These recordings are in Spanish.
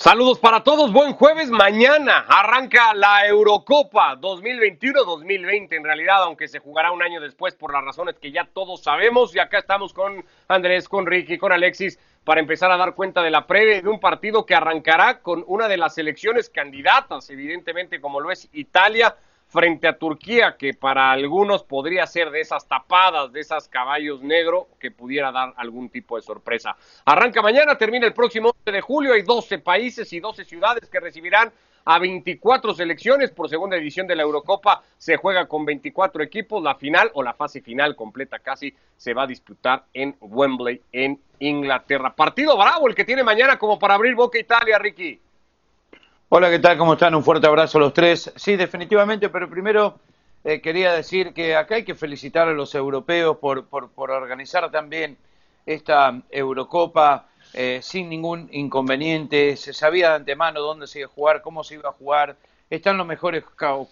Saludos para todos, buen jueves. Mañana arranca la Eurocopa 2021-2020 en realidad, aunque se jugará un año después por las razones que ya todos sabemos. Y acá estamos con Andrés, con Ricky, con Alexis para empezar a dar cuenta de la previa de un partido que arrancará con una de las selecciones candidatas, evidentemente como lo es Italia, frente a Turquía, que para algunos podría ser de esas tapadas, de esas caballos negros, que pudiera dar algún tipo de sorpresa. Arranca mañana, termina el próximo 11 de julio, hay 12 países y 12 ciudades que recibirán a 24 selecciones por segunda edición de la Eurocopa. Se juega con 24 equipos. La final o la fase final completa casi se va a disputar en Wembley, en Inglaterra. Partido bravo el que tiene mañana como para abrir Boca Italia, Ricky. Hola, ¿qué tal? ¿Cómo están? Un fuerte abrazo a los tres. Sí, definitivamente, pero primero eh, quería decir que acá hay que felicitar a los europeos por, por, por organizar también esta Eurocopa eh, sin ningún inconveniente. Se sabía de antemano dónde se iba a jugar, cómo se iba a jugar. Están los mejores,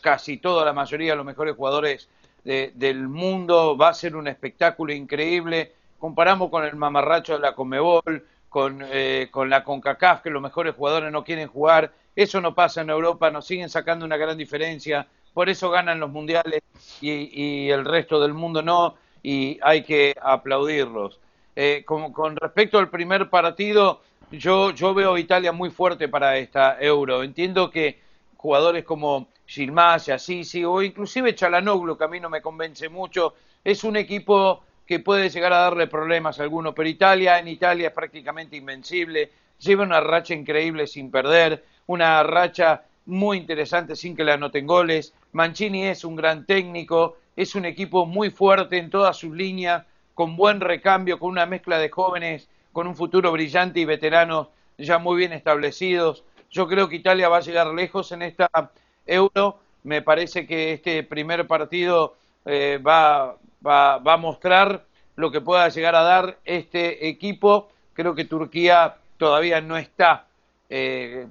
casi toda la mayoría de los mejores jugadores del mundo. Va a ser un espectáculo increíble. Comparamos con el mamarracho de la Comebol, con, eh, con la CONCACAF, que los mejores jugadores no quieren jugar eso no pasa en Europa, nos siguen sacando una gran diferencia, por eso ganan los mundiales y, el resto del mundo no, y hay que aplaudirlos. Eh, con, respecto al primer partido, yo, yo veo a Italia muy fuerte para esta Euro. Entiendo que jugadores como Gilmás, Assisi o inclusive Chalanoglu, que a mí no me convence mucho, es un equipo que puede llegar a darle problemas a alguno, pero Italia en Italia es prácticamente invencible, lleva una racha increíble sin perder una racha muy interesante sin que le anoten goles. Mancini es un gran técnico, es un equipo muy fuerte en todas sus líneas, con buen recambio, con una mezcla de jóvenes, con un futuro brillante y veteranos ya muy bien establecidos. Yo creo que Italia va a llegar lejos en esta Euro. Me parece que este primer partido eh, va, va, a mostrar lo que pueda llegar a dar este equipo. Creo que Turquía todavía no está eh,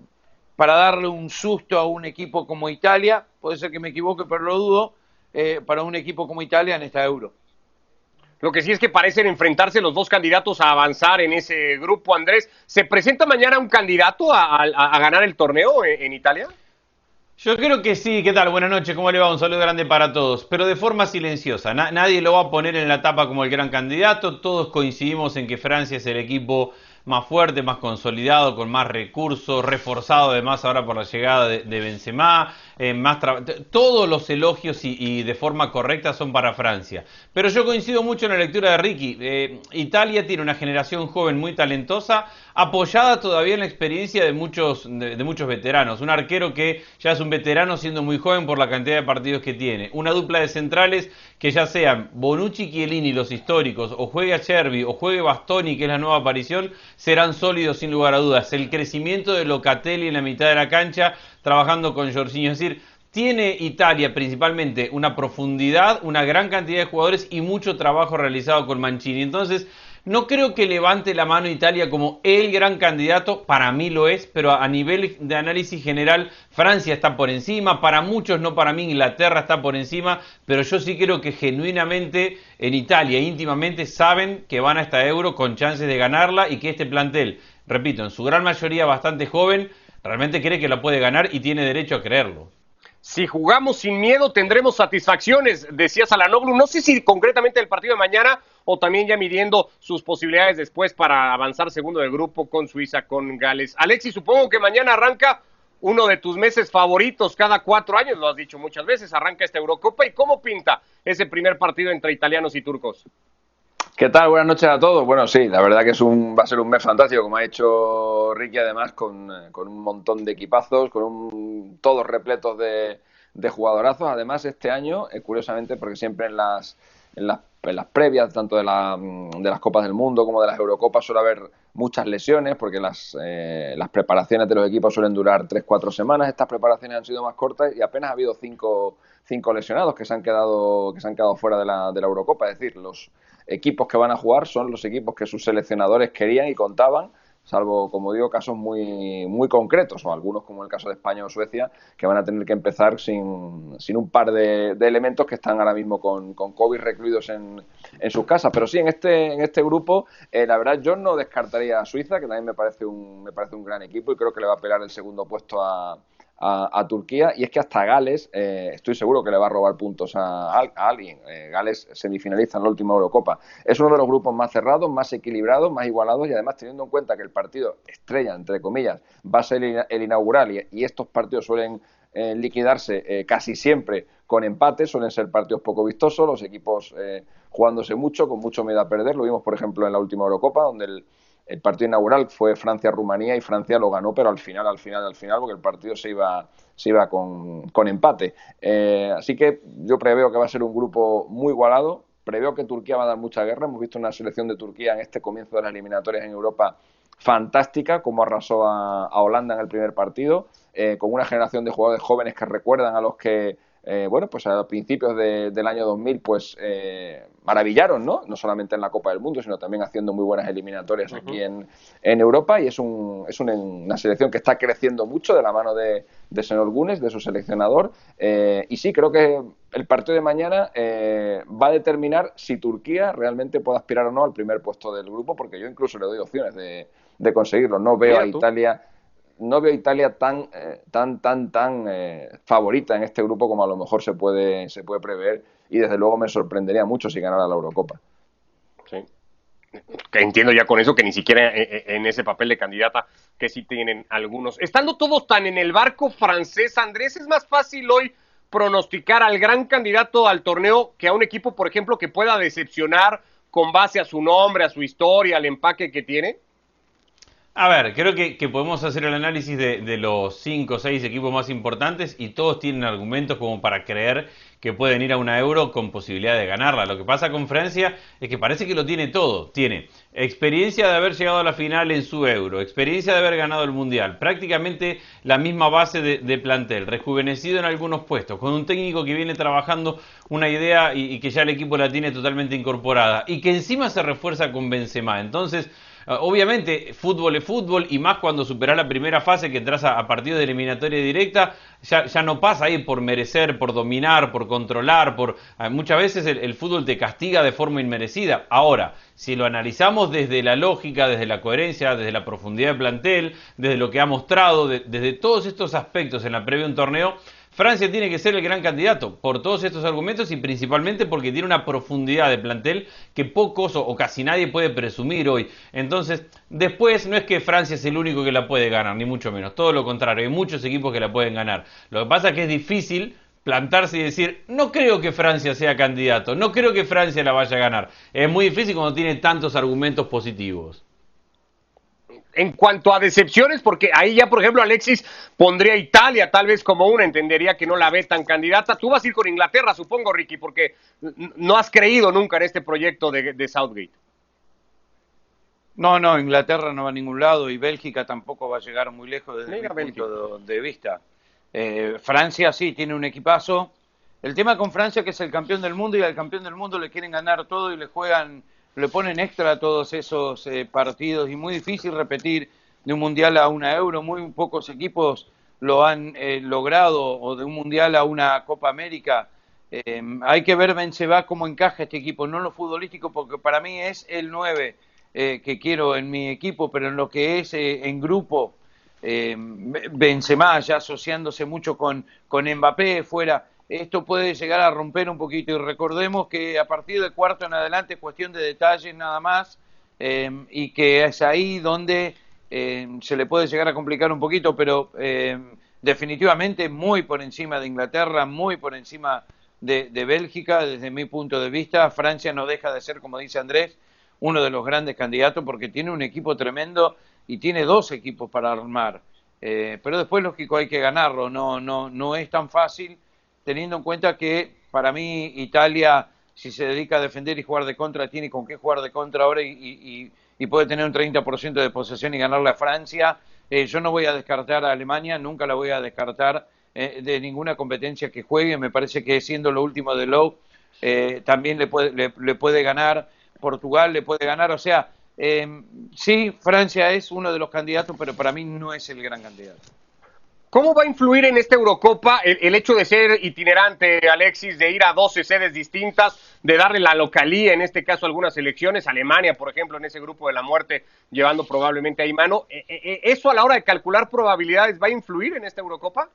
para darle un susto a un equipo como Italia, puede ser que me equivoque, pero lo dudo, eh, para un equipo como Italia en esta Euro. Lo que sí es que parecen enfrentarse los dos candidatos a avanzar en ese grupo, Andrés. ¿Se presenta mañana un candidato a, ganar el torneo en, Italia? Yo creo que sí. ¿Qué tal? Buenas noches. ¿Cómo le va? Un saludo grande para todos. Pero de forma silenciosa. nadie lo va a poner en la tapa como el gran candidato. Todos coincidimos en que Francia es el equipo más fuerte, más consolidado, con más recursos, reforzado además ahora por la llegada de, Benzema, eh, más todos los elogios y, de forma correcta son para Francia. Pero yo coincido mucho en la lectura de Ricky. Eh, Italia tiene una generación joven muy talentosa, apoyada todavía en la experiencia de muchos, de, muchos veteranos. Un arquero que ya es un veterano siendo muy joven por la cantidad de partidos que tiene. Una dupla de centrales que ya sean Bonucci, Chiellini, los históricos, o juegue a Chervi, o juegue Bastoni, que es la nueva aparición, serán sólidos sin lugar a dudas. El crecimiento de Locatelli en la mitad de la cancha, trabajando con Jorginho. Es decir, tiene Italia principalmente una profundidad, una gran cantidad de jugadores y mucho trabajo realizado con Mancini. Entonces, no creo que levante la mano Italia como el gran candidato, para mí lo es, pero a nivel de análisis general Francia está por encima, para muchos, no para mí, Inglaterra está por encima, pero yo sí creo que genuinamente en Italia, íntimamente, saben que van a esta euro con chances de ganarla y que este plantel, repito, en su gran mayoría bastante joven, realmente cree que la puede ganar y tiene derecho a creerlo. Si jugamos sin miedo, tendremos satisfacciones, decía Salanoglu. No sé si concretamente el partido de mañana o también ya midiendo sus posibilidades después para avanzar segundo del grupo con Suiza, con Gales. Alexis, supongo que mañana arranca uno de tus meses favoritos cada cuatro años, lo has dicho muchas veces, arranca esta Eurocopa. ¿Y cómo pinta ese primer partido entre italianos y turcos? ¿Qué tal? Buenas noches a todos. Bueno, sí, la verdad que es un, va a ser un mes fantástico, como ha hecho Ricky, además, con, eh, un montón de equipazos, con un, todos repletos de, de jugadorazos. Además, este año, eh, curiosamente, porque siempre en las, en las, las previas, tanto de, la, mm, de las Copas del Mundo como de las Eurocopas, suele haber muchas lesiones, porque las, eh, las preparaciones de los equipos suelen durar 3-4 semanas. Estas preparaciones han sido más cortas y apenas ha habido 5 cinco, lesionados que se han quedado, que se han quedado fuera de la, de la Eurocopa. Es decir, los equipos que van a jugar son los equipos que sus seleccionadores querían y contaban salvo, como digo, casos muy, muy concretos, o algunos como el caso de España o Suecia, que van a tener que empezar sin, sin un par de, elementos que están ahora mismo con, con COVID recluidos en, en, sus casas. Pero sí, en este, en este grupo, eh, la verdad, yo no descartaría a Suiza, que también me parece un, me parece un gran equipo y creo que le va a pegar el segundo puesto a, a, Turquía y es que hasta Gales eh, estoy seguro que le va a robar puntos a, alguien. Eh, Gales semifinaliza en la última Eurocopa. Es uno de los grupos más cerrados, más equilibrados, más igualados y además teniendo en cuenta que el partido estrella, entre comillas, va a ser el, inaugural y, estos partidos suelen eh, liquidarse casi siempre con empates, suelen ser partidos poco vistosos, los equipos jugándose mucho, con mucho miedo a perder. Lo vimos, por ejemplo, en la última Eurocopa, donde el, el partido inaugural fue Francia-Rumanía y Francia lo ganó, pero al final, al final, al final, porque el partido se iba, se iba con, con empate. Eh, así que yo preveo que va a ser un grupo muy igualado. Preveo que Turquía va a dar mucha guerra. Hemos visto una selección de Turquía en este comienzo de las eliminatorias en Europa fantástica, como arrasó a, Holanda en el primer partido, eh, con una generación de jugadores jóvenes que recuerdan a los que eh, bueno, pues a principios del año 2000, pues eh, maravillaron, ¿no? No solamente en la Copa del Mundo, sino también haciendo muy buenas eliminatorias aquí en, en, Europa y es, un, es una selección que está creciendo mucho de la mano de, de señor Gunes, de su seleccionador. Eh, y sí, creo que el partido de mañana va a determinar si Turquía realmente puede aspirar o no al primer puesto del grupo, porque yo incluso le doy opciones de, de conseguirlo. No veo a Italia no veo a Italia tan, eh, tan, tan, tan eh, favorita en este grupo como a lo mejor se puede, se puede prever y desde luego me sorprendería mucho si ganara la Eurocopa. Sí. Que entiendo ya con eso que ni siquiera eh, en ese papel de candidata que sí tienen algunos. Estando todos tan en el barco francés, Andrés, es más fácil hoy pronosticar al gran candidato al torneo que a un equipo, por ejemplo, que pueda decepcionar con base a su nombre, a su historia, al empaque que tiene. A ver, creo que, podemos hacer el análisis de, los cinco o seis equipos más importantes y todos tienen argumentos como para creer que pueden ir a una euro con posibilidad de ganarla. Lo que pasa con Francia es que parece que lo tiene todo. Tiene experiencia de haber llegado a la final en su euro, experiencia de haber ganado el mundial, prácticamente la misma base de, plantel, rejuvenecido en algunos puestos, con un técnico que viene trabajando una idea y, y que ya el equipo la tiene totalmente incorporada y que encima se refuerza con Benzema. Entonces, obviamente, fútbol es fútbol y más cuando superás la primera fase que entras a, partidos de eliminatoria directa, ya, ya, no pasa ahí por merecer, por dominar, por controlar, por ah, muchas veces el, fútbol te castiga de forma inmerecida. Ahora, si lo analizamos desde la lógica, desde la coherencia, desde la profundidad de plantel, desde lo que ha mostrado, desde todos estos aspectos en la previa de un torneo, Francia tiene que ser el gran candidato por todos estos argumentos y principalmente porque tiene una profundidad de plantel que pocos o, casi nadie puede presumir hoy. Entonces, después no es que Francia es el único que la puede ganar, ni mucho menos. Todo lo contrario, hay muchos equipos que la pueden ganar. Lo que pasa es que es difícil plantarse y decir, no creo que Francia sea candidato, no creo que Francia la vaya a ganar. Es muy difícil cuando tiene tantos argumentos positivos en cuanto a decepciones, porque ahí ya, por ejemplo, Alexis pondría a Italia tal vez como una, entendería que no la ve tan candidata. Tú vas a ir con Inglaterra, supongo, Ricky, porque no has creído nunca en este proyecto de, Southgate. No, no, Inglaterra no va a ningún lado y Bélgica tampoco va a llegar muy lejos desde mi punto de, vista. Eh, Francia sí tiene un equipazo. El tema con Francia que es el campeón del mundo y al campeón del mundo le quieren ganar todo y le juegan le ponen extra a todos esos eh, partidos y muy difícil repetir de un mundial a una euro. Muy pocos equipos lo han eh, logrado o de un mundial a una Copa América. Eh, hay que ver Benzema cómo encaja este equipo, no lo futbolístico, porque para mí es el 9 que quiero en mi equipo, pero en lo que es en grupo, Benzema ya asociándose mucho con, con Mbappé fuera esto puede llegar a romper un poquito. Y recordemos que a partir del cuarto en adelante es cuestión de detalles nada más eh, y que es ahí donde eh, se le puede llegar a complicar un poquito, pero eh, definitivamente muy por encima de Inglaterra, muy por encima de, Bélgica, desde mi punto de vista, Francia no deja de ser, como dice Andrés, uno de los grandes candidatos porque tiene un equipo tremendo y tiene dos equipos para armar. pero después, lógico, hay que ganarlo, no, no, no es tan fácil teniendo en cuenta que para mí Italia, si se dedica a defender y jugar de contra, tiene con qué jugar de contra ahora y, puede tener un 30% de posesión y ganarle a Francia. Eh, yo no voy a descartar a Alemania, nunca la voy a descartar eh, de ninguna competencia que juegue. Me parece que siendo lo último de Lowe, eh, también le puede, le, puede ganar. Portugal le puede ganar. O sea, sí, Francia es uno de los candidatos, pero para mí no es el gran candidato. ¿Cómo va a influir en esta Eurocopa el, hecho de ser itinerante, Alexis, de ir a 12 sedes distintas, de darle la localía, en este caso, algunas elecciones? Alemania, por ejemplo, en ese grupo de la muerte, llevando probablemente ahí mano. Eh, eh, eh, ¿Eso a la hora de calcular probabilidades va a influir en esta Eurocopa?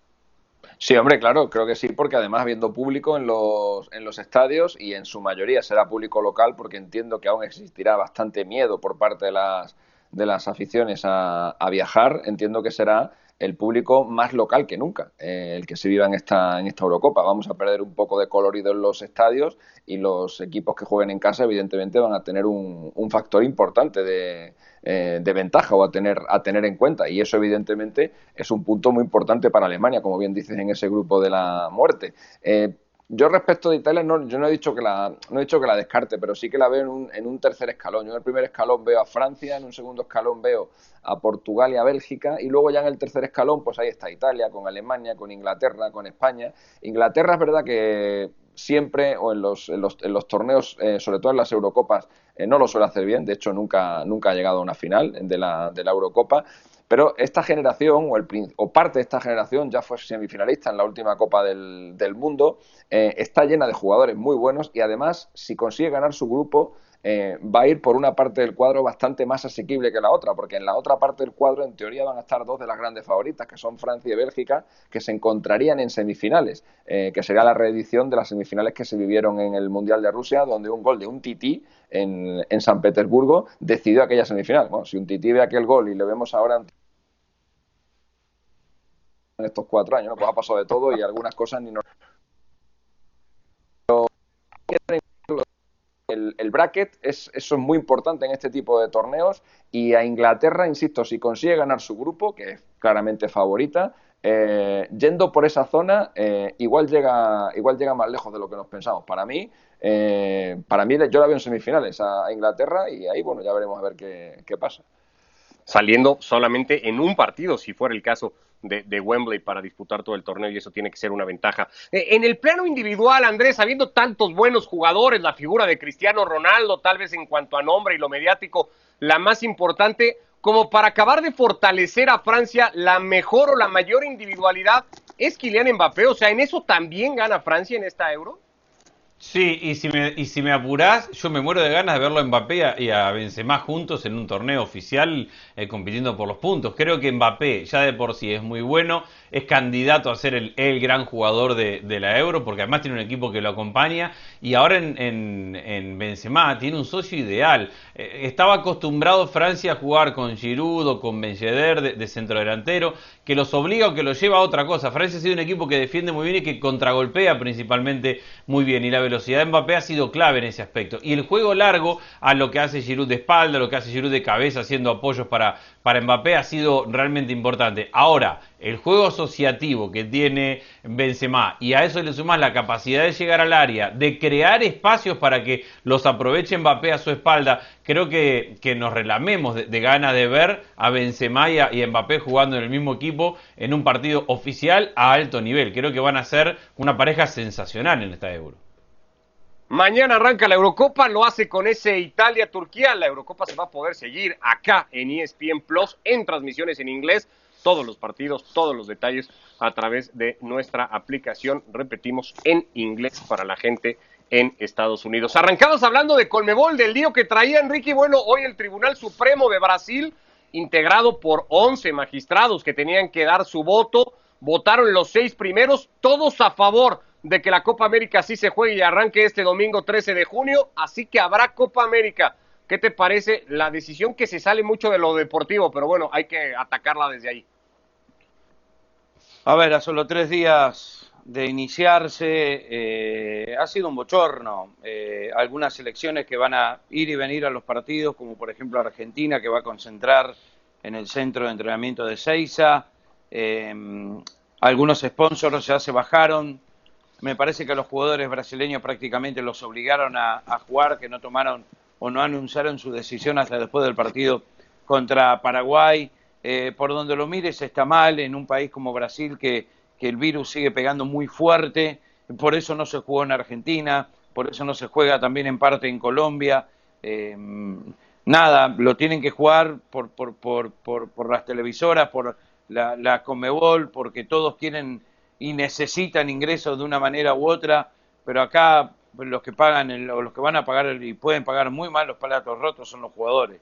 Sí, hombre, claro, creo que sí, porque además habiendo público en los, en los estadios y en su mayoría será público local, porque entiendo que aún existirá bastante miedo por parte de las, de las aficiones a viajar, entiendo que será el público más local que nunca, eh, el que se viva en esta, en esta Eurocopa. Vamos a perder un poco de colorido en los estadios y los equipos que jueguen en casa, evidentemente, van a tener un, un factor importante de, eh, ventaja o a tener, a tener en cuenta. Y eso, evidentemente, es un punto muy importante para Alemania, como bien dices en ese grupo de la muerte. Eh, yo respecto de Italia, no, yo no he dicho que la, no he dicho que la descarte, pero sí que la veo en un, en un tercer escalón. Yo en el primer escalón veo a Francia, en un segundo escalón veo a Portugal y a Bélgica, y luego ya en el tercer escalón, pues ahí está Italia, con Alemania, con Inglaterra, con España. Inglaterra es verdad que siempre, o en los, en los, en los torneos, eh, sobre todo en las Eurocopas, eh, no lo suele hacer bien, de hecho nunca, nunca ha llegado a una final de la, de la Eurocopa, pero esta generación, o, el, o, parte de esta generación, ya fue semifinalista en la última Copa del, Mundo, eh, está llena de jugadores muy buenos y además, si consigue ganar su grupo, eh, va a ir por una parte del cuadro bastante más asequible que la otra, porque en la otra parte del cuadro, en teoría, van a estar dos de las grandes favoritas, que son Francia y Bélgica, que se encontrarían en semifinales, eh, que sería la reedición de las semifinales que se vivieron en el Mundial de Rusia, donde un gol de un tití en, en San Petersburgo decidió aquella semifinal. Bueno, si un tití ve aquel gol y le vemos ahora en estos cuatro años, ¿no? pues ha pasado de todo y algunas cosas ni nos... El, el, bracket es, eso es muy importante en este tipo de torneos y a Inglaterra, insisto, si consigue ganar su grupo, que es claramente favorita, eh, yendo por esa zona, eh, igual llega igual llega más lejos de lo que nos pensamos. Para mí, eh, para mí yo la veo en semifinales a, Inglaterra y ahí bueno ya veremos a ver qué, qué pasa saliendo solamente en un partido, si fuera el caso de, de, Wembley para disputar todo el torneo y eso tiene que ser una ventaja. Eh, en el plano individual, Andrés, habiendo tantos buenos jugadores, la figura de Cristiano Ronaldo, tal vez en cuanto a nombre y lo mediático, la más importante, como para acabar de fortalecer a Francia, la mejor o la mayor individualidad es Kylian Mbappé. O sea, ¿en eso también gana Francia en esta Euro? Sí, y si me, y si me apurás, yo me muero de ganas de verlo a Mbappé y a Benzema juntos en un torneo oficial eh, compitiendo por los puntos. Creo que Mbappé ya de por sí es muy bueno, es candidato a ser el, gran jugador de, la Euro, porque además tiene un equipo que lo acompaña, y ahora en, en, en Benzema tiene un socio ideal. Eh, estaba acostumbrado Francia a jugar con Giroud o con Ben Yedder de, de centrodelantero, que los obliga o que los lleva a otra cosa. Francia ha sido un equipo que defiende muy bien y que contragolpea principalmente muy bien, y la velocidad de Mbappé ha sido clave en ese aspecto. Y el juego largo, a lo que hace Giroud de espalda, lo que hace Giroud de cabeza, haciendo apoyos para, para Mbappé, ha sido realmente importante. Ahora, el juego asociativo que tiene Benzema y a eso le sumas la capacidad de llegar al área, de crear espacios para que los aproveche Mbappé a su espalda, creo que, que nos relamemos de, ganas de ver a Benzema y a, y a Mbappé jugando en el mismo equipo en un partido oficial a alto nivel. Creo que van a ser una pareja sensacional en esta Euro. Mañana arranca la Eurocopa, lo hace con ese Italia-Turquía. La Eurocopa se va a poder seguir acá en ESPN Plus en transmisiones en inglés. Todos los partidos, todos los detalles a través de nuestra aplicación, repetimos, en inglés para la gente en Estados Unidos. Arrancamos hablando de Colmebol, del lío que traía Enrique. Bueno, hoy el Tribunal Supremo de Brasil, integrado por 11 magistrados que tenían que dar su voto, votaron los seis primeros, todos a favor de que la Copa América sí se juegue y arranque este domingo 13 de junio, así que habrá Copa América. ¿Qué te parece la decisión que se sale mucho de lo deportivo, pero bueno, hay que atacarla desde ahí? A ver, a solo tres días de iniciarse, eh, ha sido un bochorno. Eh, algunas selecciones que van a ir y venir a los partidos, como por ejemplo Argentina, que va a concentrar en el centro de entrenamiento de Seiza. Eh, algunos sponsors ya se bajaron, me parece que a los jugadores brasileños prácticamente los obligaron a, a, jugar, que no tomaron o no anunciaron su decisión hasta después del partido contra Paraguay. Eh, por donde lo mires está mal en un país como Brasil que, que, el virus sigue pegando muy fuerte, por eso no se jugó en Argentina, por eso no se juega también en parte en Colombia. Eh, nada, lo tienen que jugar por, por, por, por, las televisoras, por la, la Conmebol, porque todos quieren y necesitan ingresos de una manera u otra, pero acá los que pagan o los que van a pagar y pueden pagar muy mal los palatos rotos son los jugadores.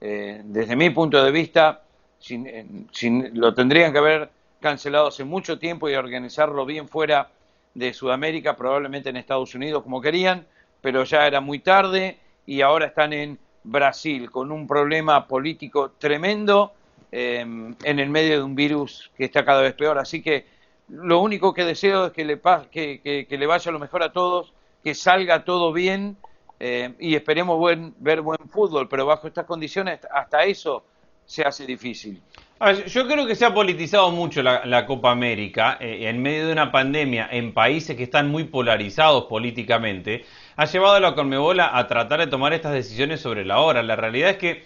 Eh, desde mi punto de vista, sin, eh, sin, lo tendrían que haber cancelado hace mucho tiempo y organizarlo bien fuera de Sudamérica, probablemente en Estados Unidos como querían, pero ya era muy tarde y ahora están en Brasil con un problema político tremendo em, en el medio de un virus que está cada vez peor. Así que lo único que deseo es que le, que, que, le vaya lo mejor a todos, que salga todo bien em, y esperemos ver buen fútbol, pero bajo estas condiciones hasta eso se hace difícil. yo creo que se ha politizado mucho la, Copa América eh, en medio de una pandemia en países que están muy polarizados políticamente. Ha llevado a la Conmebola a tratar de tomar estas decisiones sobre la hora. La realidad es que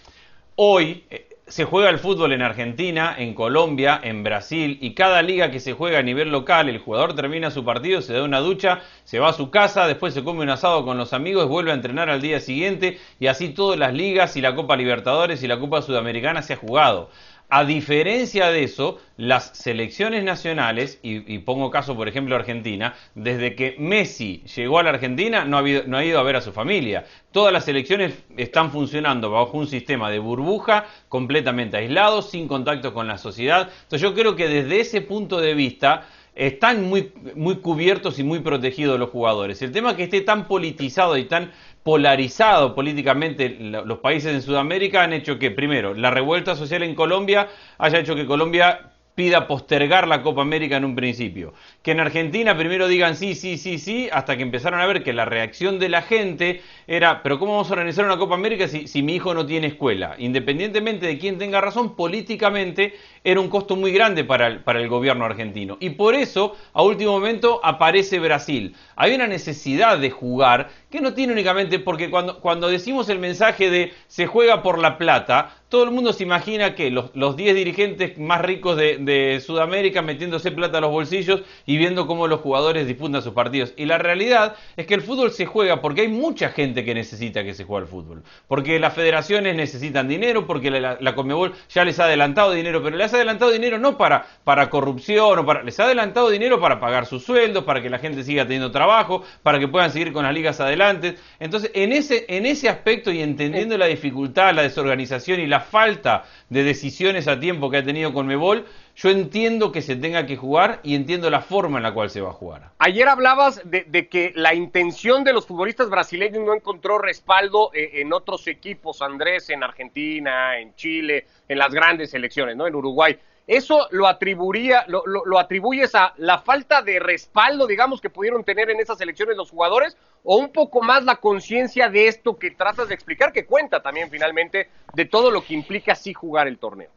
hoy eh, se juega el fútbol en Argentina, en Colombia, en Brasil y cada liga que se juega a nivel local, el jugador termina su partido, se da una ducha, se va a su casa, después se come un asado con los amigos, vuelve a entrenar al día siguiente y así todas las ligas y la Copa Libertadores y la Copa Sudamericana se ha jugado. A diferencia de eso, las selecciones nacionales, y, pongo caso por ejemplo Argentina, desde que Messi llegó a la Argentina no ha, no ha ido a ver a su familia. Todas las selecciones están funcionando bajo un sistema de burbuja completamente aislado, sin contacto con la sociedad. Entonces yo creo que desde ese punto de vista están muy, muy cubiertos y muy protegidos los jugadores. El tema que esté tan politizado y tan polarizado políticamente los países en Sudamérica han hecho que, primero, la revuelta social en Colombia haya hecho que Colombia pida postergar la Copa América en un principio. Que en Argentina primero digan sí, sí, sí, sí, hasta que empezaron a ver que la reacción de la gente era, pero ¿cómo vamos a organizar una Copa América si, si mi hijo no tiene escuela? Independientemente de quién tenga razón, políticamente era un costo muy grande para el, para el gobierno argentino. Y por eso, a último momento, aparece Brasil. Hay una necesidad de jugar que no tiene únicamente, porque cuando, cuando decimos el mensaje de se juega por la plata, todo el mundo se imagina que los 10 dirigentes más ricos de, Sudamérica metiéndose plata a los bolsillos y viendo cómo los jugadores disputan sus partidos. Y la realidad es que el fútbol se juega porque hay mucha gente que necesita que se juegue el fútbol. Porque las federaciones necesitan dinero, porque la, la Comebol ya les ha adelantado dinero, pero les ha adelantado dinero no para, para corrupción, o para, les ha adelantado dinero para pagar sus sueldos, para que la gente siga teniendo trabajo, para que puedan seguir con las ligas adelante. Entonces, en ese, en ese aspecto y entendiendo la dificultad, la desorganización y la falta de decisiones a tiempo que ha tenido con Mebol, yo entiendo que se tenga que jugar y entiendo la forma en la cual se va a jugar. Ayer hablabas de, que la intención de los futbolistas brasileños no encontró respaldo eh, en otros equipos, Andrés, en Argentina, en Chile, en las grandes selecciones, ¿no? En Uruguay. ¿Eso lo, atribuiría, lo, lo, atribuyes a la falta de respaldo, digamos, que pudieron tener en esas elecciones los jugadores? ¿O un poco más la conciencia de esto que tratas de explicar, que cuenta también finalmente de todo lo que implica así jugar el torneo?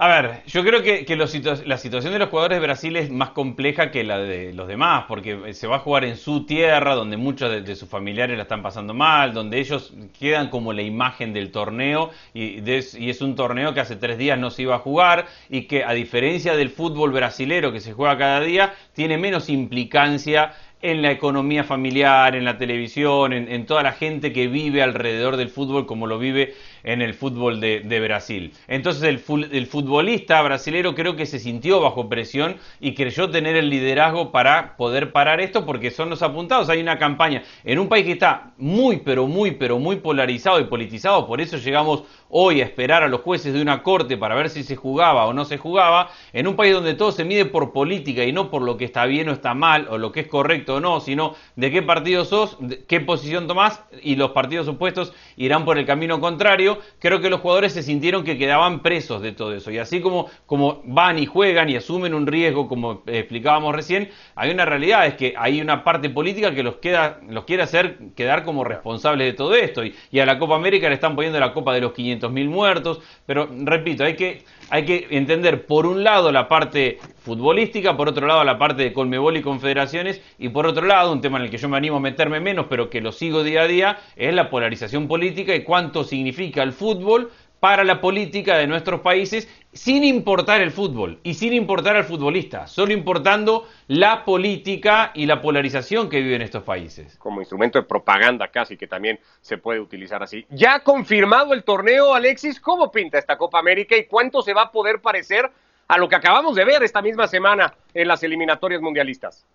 A ver, yo creo que, la situación de los jugadores de Brasil es más compleja que la de los demás, porque se va a jugar en su tierra, donde muchos de, sus familiares la están pasando mal, donde ellos quedan como la imagen del torneo, y, y, es un torneo que hace tres días no se iba a jugar, y que a diferencia del fútbol brasilero que se juega cada día, tiene menos implicancia en la economía familiar, en la televisión, en, toda la gente que vive alrededor del fútbol como lo vive en el fútbol de, Brasil. Entonces el, futbolista brasilero creo que se sintió bajo presión y creyó tener el liderazgo para poder parar esto porque son los apuntados. Hay una campaña en un país que está muy, pero muy, pero muy polarizado y politizado, por eso llegamos hoy a esperar a los jueces de una corte para ver si se jugaba o no se jugaba, en un país donde todo se mide por política y no por lo que está bien o está mal o lo que es correcto o no, sino de qué partido sos, qué posición tomás y los partidos opuestos irán por el camino contrario, creo que los jugadores se sintieron que quedaban presos de todo eso. Y así como, como van y juegan y asumen un riesgo, como explicábamos recién, hay una realidad, es que hay una parte política que los, queda, los quiere hacer quedar como responsables de todo esto. Y, y a la Copa América le están poniendo la Copa de los 500 mil muertos, pero repito, hay que, hay que entender por un lado la parte futbolística, por otro lado la parte de Colmebol y confederaciones, y por otro lado, un tema en el que yo me animo a meterme menos, pero que lo sigo día a día, es la polarización política y cuánto significa el fútbol para la política de nuestros países sin importar el fútbol y sin importar al futbolista, solo importando la política y la polarización que viven estos países. Como instrumento de propaganda casi que también se puede utilizar así. Ya confirmado el torneo, Alexis, ¿cómo pinta esta Copa América y cuánto se va a poder parecer a lo que acabamos de ver esta misma semana en las eliminatorias mundialistas?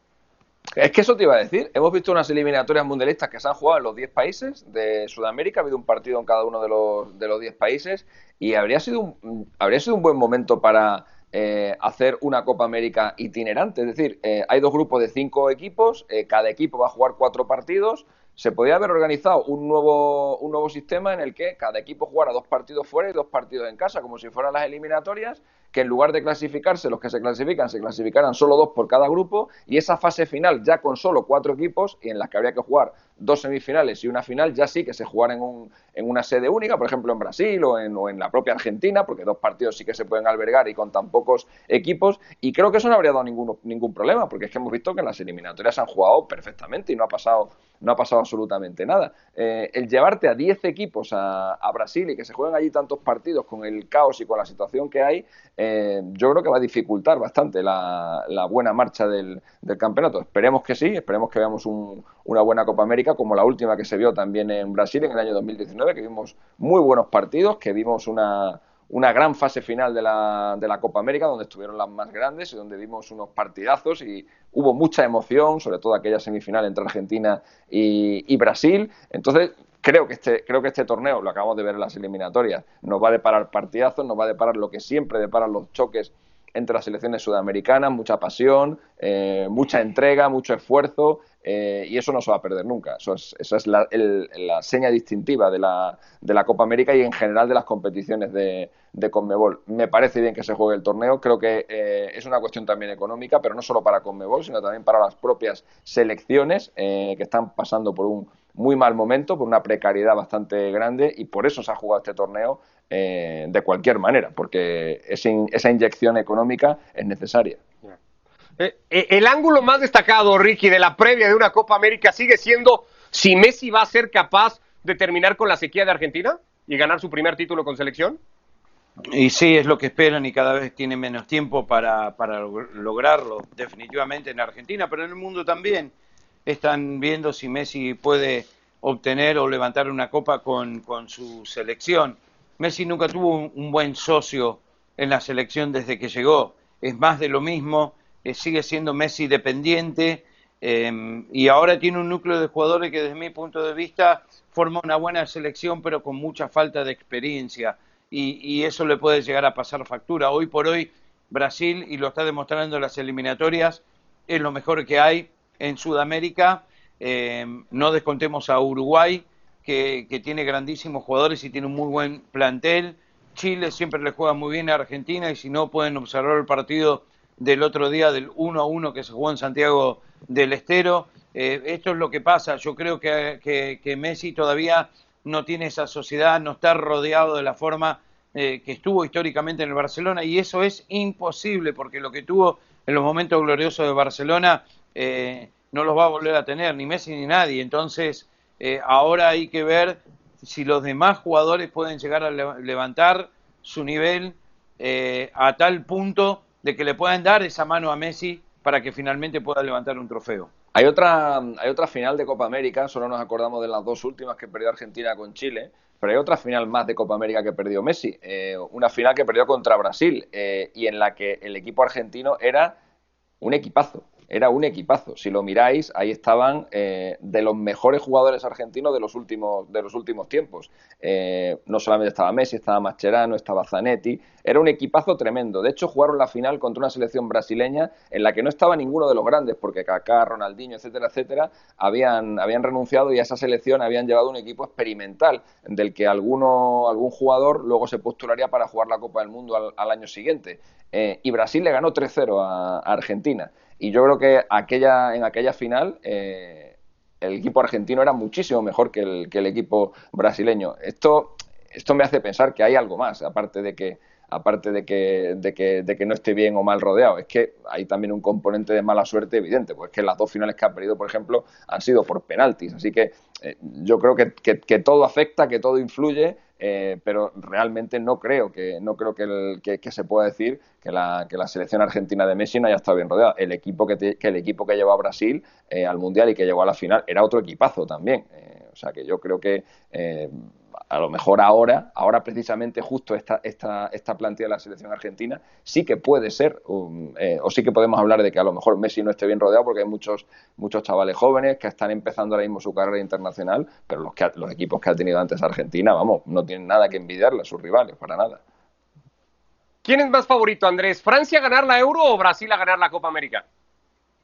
Es que eso te iba a decir. Hemos visto unas eliminatorias mundialistas que se han jugado en los 10 países de Sudamérica. Ha habido un partido en cada uno de los, de los 10 países y habría sido un, habría sido un buen momento para eh, hacer una Copa América itinerante. Es decir, eh, hay dos grupos de cinco equipos, eh, cada equipo va a jugar cuatro partidos. Se podría haber organizado un nuevo, un nuevo sistema en el que cada equipo jugara dos partidos fuera y dos partidos en casa, como si fueran las eliminatorias, que en lugar de clasificarse los que se clasifican, se clasificaran solo dos por cada grupo y esa fase final ya con solo cuatro equipos y en las que habría que jugar dos semifinales y una final, ya sí que se jugara en, un, en una sede única, por ejemplo en Brasil o en, o en la propia Argentina, porque dos partidos sí que se pueden albergar y con tan pocos equipos y creo que eso no habría dado ningún, ningún problema, porque es que hemos visto que en las eliminatorias han jugado perfectamente y no ha pasado, no ha pasado absolutamente nada. Eh, el llevarte a 10 equipos a, a Brasil y que se jueguen allí tantos partidos con el caos y con la situación que hay, eh, yo creo que va a dificultar bastante la, buena marcha del, campeonato. Esperemos que sí, esperemos que veamos una buena Copa América como la última que se vio también en Brasil en el año 2019, que vimos muy buenos partidos, que vimos una, una gran fase final de la, de la Copa América, donde estuvieron las más grandes y donde vimos unos partidazos y hubo mucha emoción, sobre todo aquella semifinal entre Argentina y, y Brasil. Entonces, creo que este creo que este torneo lo acabamos de ver en las eliminatorias nos va a deparar partidazos nos va a deparar lo que siempre deparan los choques entre las selecciones sudamericanas mucha pasión eh, mucha entrega mucho esfuerzo eh, y eso no se va a perder nunca. Eso es, esa es la, seña distintiva de la, de la Copa América y en general de las competiciones de, de Conmebol. Me parece bien que se juegue el torneo creo que eh, es una cuestión también económica pero no solo para Conmebol sino también para las propias selecciones que están pasando por un muy mal momento, por una precariedad bastante grande y por eso se ha jugado este torneo eh, de cualquier manera, porque esa inyección económica es necesaria. Eh, eh, el ángulo más destacado, Ricky, de la previa de una Copa América sigue siendo si Messi va a ser capaz de terminar con la sequía de Argentina y ganar su primer título con selección. Y sí, es lo que esperan y cada vez tiene menos tiempo para, para lograrlo, definitivamente en Argentina, pero en el mundo también están viendo si Messi puede obtener o levantar una copa con, con su selección. Messi nunca tuvo un, buen socio en la selección desde que llegó. Es más de lo mismo, eh, sigue siendo Messi dependiente em, y ahora tiene un núcleo de jugadores que desde mi punto de vista forma una buena selección pero con mucha falta de experiencia y, y eso le puede llegar a pasar factura. Hoy por hoy Brasil, y lo está demostrando las eliminatorias, es lo mejor que hay en Sudamérica. Eh, no descontemos a Uruguay, que, tiene grandísimos jugadores y tiene un muy buen plantel. Chile siempre le juega muy bien a Argentina y si no pueden observar el partido del otro día del 1 a 1 que se jugó en Santiago del Estero. Eh, esto es lo que pasa. Yo creo que, que, Messi todavía no tiene esa sociedad, no está rodeado de la forma eh, que estuvo históricamente en el Barcelona y eso es imposible porque lo que tuvo en los momentos gloriosos de Barcelona eh, no los va a volver a tener, ni Messi ni nadie. Entonces, eh, ahora hay que ver si los demás jugadores pueden llegar a levantar su nivel eh, a tal punto de que le puedan dar esa mano a Messi para que finalmente pueda levantar un trofeo. Hay otra, hay otra final de Copa América, solo nos acordamos de las dos últimas que perdió Argentina con Chile, pero hay otra final más de Copa América que perdió Messi, una final que perdió contra Brasil y en la que el equipo argentino era un equipazo era un equipazo. Si lo miráis, ahí estaban eh, de los mejores jugadores argentinos de los últimos, de los últimos tiempos. Eh, no solamente estaba Messi, estaba Mascherano, estaba Zanetti. Era un equipazo tremendo. De hecho, jugaron la final contra una selección brasileña en la que no estaba ninguno de los grandes, porque Kaká, Ronaldinho, etcétera, etcétera, habían, habían renunciado y a esa selección habían llevado un equipo experimental, del que alguno, algún jugador luego se postularía para jugar la Copa del Mundo al, año siguiente. Eh, y Brasil le ganó 3-0 a Argentina. Y yo creo que aquella, en aquella final eh, el equipo argentino era muchísimo mejor que el, que el equipo brasileño. Esto, esto me hace pensar que hay algo más, aparte de que aparte de que, de, que, de que no esté bien o mal rodeado. Es que hay también un componente de mala suerte evidente, pues que las dos finales que ha perdido, por ejemplo, han sido por penaltis. Así que eh, yo creo que, todo afecta, que todo influye, eh, pero realmente no creo que no creo que, se pueda decir que la, selección argentina de Messi no haya estado bien rodeada. El equipo que, el equipo que llevó a Brasil eh, al mundial y que llegó a la final era otro equipazo también. o sea que yo creo que a lo mejor ahora, ahora precisamente justo esta, esta, esta plantilla de la selección argentina, sí que puede ser, um, eh, o sí que podemos hablar de que a lo mejor Messi no esté bien rodeado porque hay muchos, muchos chavales jóvenes que están empezando ahora mismo su carrera internacional, pero los, que, los equipos que ha tenido antes Argentina, vamos, no tienen nada que envidiarle a sus rivales, para nada. ¿Quién es más favorito, Andrés? ¿Francia a ganar la Euro o Brasil a ganar la Copa América?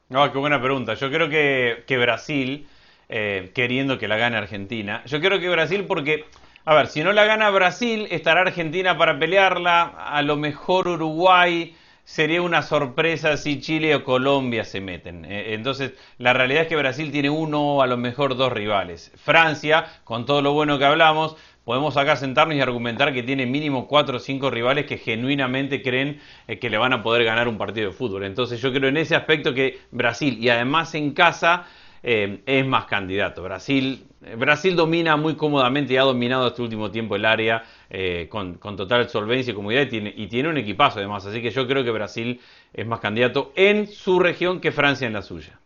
No, qué buena pregunta. Yo creo que, que Brasil, eh, queriendo que la gane Argentina, yo creo que Brasil porque a ver, si no la gana Brasil, estará Argentina para pelearla. A lo mejor Uruguay sería una sorpresa si Chile o Colombia se meten. Eh, entonces, la realidad es que Brasil tiene uno o a lo mejor dos rivales. Francia, con todo lo bueno que hablamos, podemos acá sentarnos y argumentar que tiene mínimo cuatro o cinco rivales que genuinamente creen eh, que le van a poder ganar un partido de fútbol. Entonces, yo creo en ese aspecto que Brasil, y además en casa, eh, es más candidato. Brasil, Brasil domina muy cómodamente y ha dominado este último tiempo el área eh, con, total solvencia y comodidad y tiene, un equipazo además. Así que yo creo que Brasil es más candidato en su región que Francia en la suya.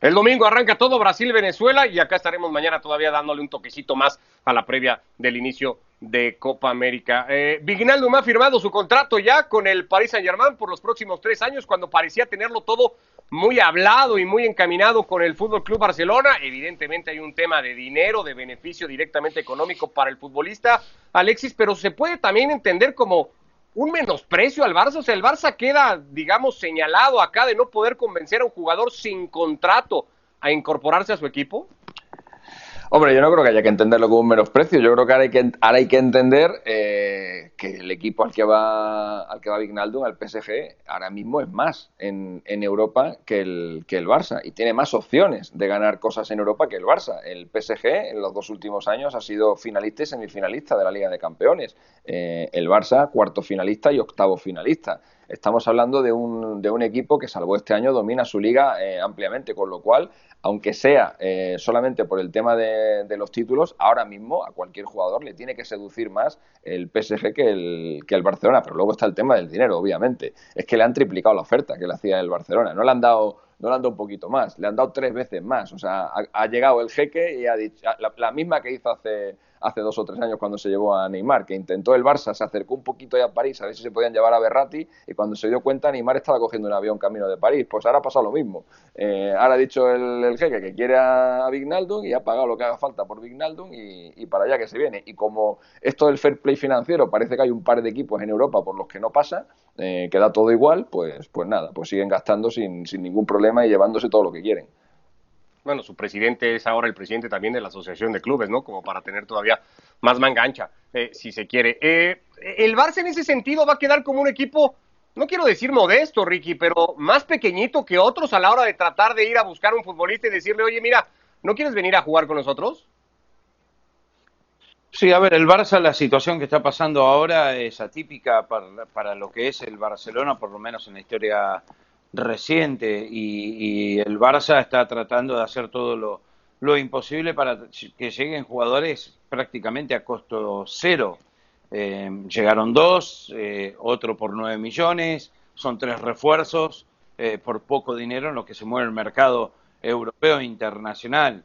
El domingo arranca todo Brasil-Venezuela y acá estaremos mañana todavía dándole un toquecito más a la previa del inicio de Copa América. Eh, Vignaldum ha firmado su contrato ya con el Paris Saint-Germain por los próximos tres años, cuando parecía tenerlo todo muy hablado y muy encaminado con el Fútbol Club Barcelona. Evidentemente hay un tema de dinero, de beneficio directamente económico para el futbolista, Alexis, pero se puede también entender como un menosprecio al Barça. O sea, el Barça queda, digamos, señalado acá de no poder convencer a un jugador sin contrato a incorporarse a su equipo. Hombre, yo no creo que haya que entenderlo como un menosprecio. Yo creo que ahora hay que, ahora hay que entender eh, que el equipo al que va al que va Vignaldum, al PSG, ahora mismo es más en, Europa que el, que el Barça y tiene más opciones de ganar cosas en Europa que el Barça. El PSG en los dos últimos años ha sido finalista y semifinalista de la Liga de Campeones. Eh, el Barça cuarto finalista y octavo finalista estamos hablando de un, de un equipo que, salvo este año, domina su liga eh, ampliamente, con lo cual, aunque sea eh, solamente por el tema de, de, los títulos, ahora mismo a cualquier jugador le tiene que seducir más el PSG que el, que el Barcelona. Pero luego está el tema del dinero, obviamente. Es que le han triplicado la oferta que le hacía el Barcelona. No le han dado no le han dado un poquito más, le han dado tres veces más. O sea, ha, llegado el jeque y ha dicho, la misma que hizo hace hace dos o tres años cuando se llevó a Neymar, que intentó el Barça, se acercó un poquito ya a París a ver si se podían llevar a Berratti y cuando se dio cuenta Neymar estaba cogiendo un avión camino de París. Pues ahora ha pasado lo mismo. Eh, ahora ha dicho el, jeque que quiere a, a Vignaldum y ha pagado lo que haga falta por Vignaldum y, para allá que se viene. Y como esto del fair play financiero parece que hay un par de equipos en Europa por los que no pasa, eh, queda todo igual, pues, pues nada, pues siguen gastando sin, sin ningún problema y llevándose todo lo que quieren bueno, su presidente es ahora el presidente también de la Asociación de Clubes, ¿no? Como para tener todavía más mangancha, eh, si se quiere. Eh, el Barça en ese sentido va a quedar como un equipo, no quiero decir modesto, Ricky, pero más pequeñito que otros a la hora de tratar de ir a buscar un futbolista y decirle, oye, mira, ¿no quieres venir a jugar con nosotros? Sí, a ver, el Barça, la situación que está pasando ahora es atípica para, para lo que es el Barcelona, por lo menos en la historia reciente y, el Barça está tratando de hacer todo lo, imposible para que lleguen jugadores prácticamente a costo cero. Eh, llegaron dos, eh, otro por nueve millones, son tres refuerzos eh, por poco dinero en lo que se mueve el mercado europeo e internacional.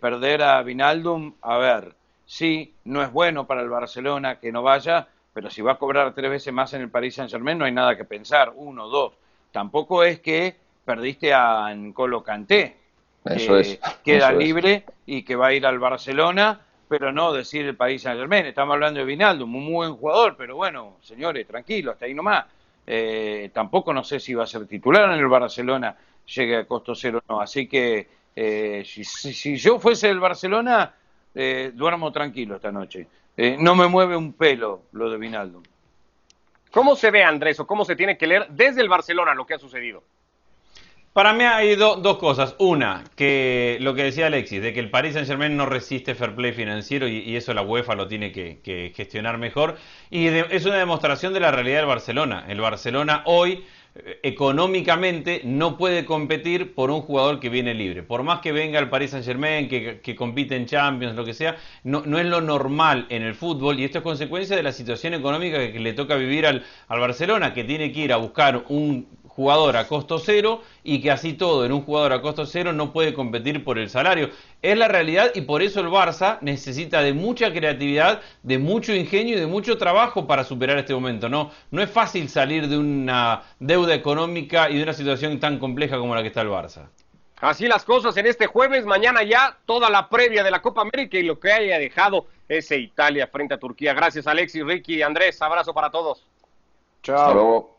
perder a Vinaldum, a ver, sí, no es bueno para el Barcelona que no vaya, pero si va a cobrar tres veces más en el Paris Saint Germain no hay nada que pensar, uno, dos tampoco es que perdiste a N'Colo Canté, eso es, queda libre y que va a ir al Barcelona, pero no decir el país Saint Germain. Estamos hablando de Vinaldo, un muy buen jugador, pero bueno, señores, tranquilo, hasta ahí nomás. Eh, tampoco no sé si va a ser titular en el Barcelona, llegue a costo cero o no. Así que eh, si, yo fuese el Barcelona, eh, duermo tranquilo esta noche. no me mueve un pelo lo de Vinaldo. ¿Cómo se ve, Andrés, o cómo se tiene que leer desde el Barcelona lo que ha sucedido? Para mí hay dos cosas. Una, que lo que decía Alexis, de que el Paris Saint Germain no resiste fair play financiero y, eso la UEFA lo tiene que, gestionar mejor. Y es una demostración de la realidad del Barcelona. El Barcelona hoy económicamente no puede competir por un jugador que viene libre. Por más que venga el Paris Saint Germain, que, compite en Champions, lo que sea, no, no, es lo normal en el fútbol y esto es consecuencia de la situación económica que, le toca vivir al, al Barcelona, que tiene que ir a buscar un jugador a costo cero y que así todo en un jugador a costo cero no puede competir por el salario. Es la realidad y por eso el Barça necesita de mucha creatividad, de mucho ingenio y de mucho trabajo para superar este momento. No, no es fácil salir de una deuda económica y de una situación tan compleja como la que está el Barça. Así las cosas en este jueves, mañana ya toda la previa de la Copa América y lo que haya dejado ese Italia frente a Turquía. Gracias Alexis, Ricky, Andrés, abrazo para todos. Chao.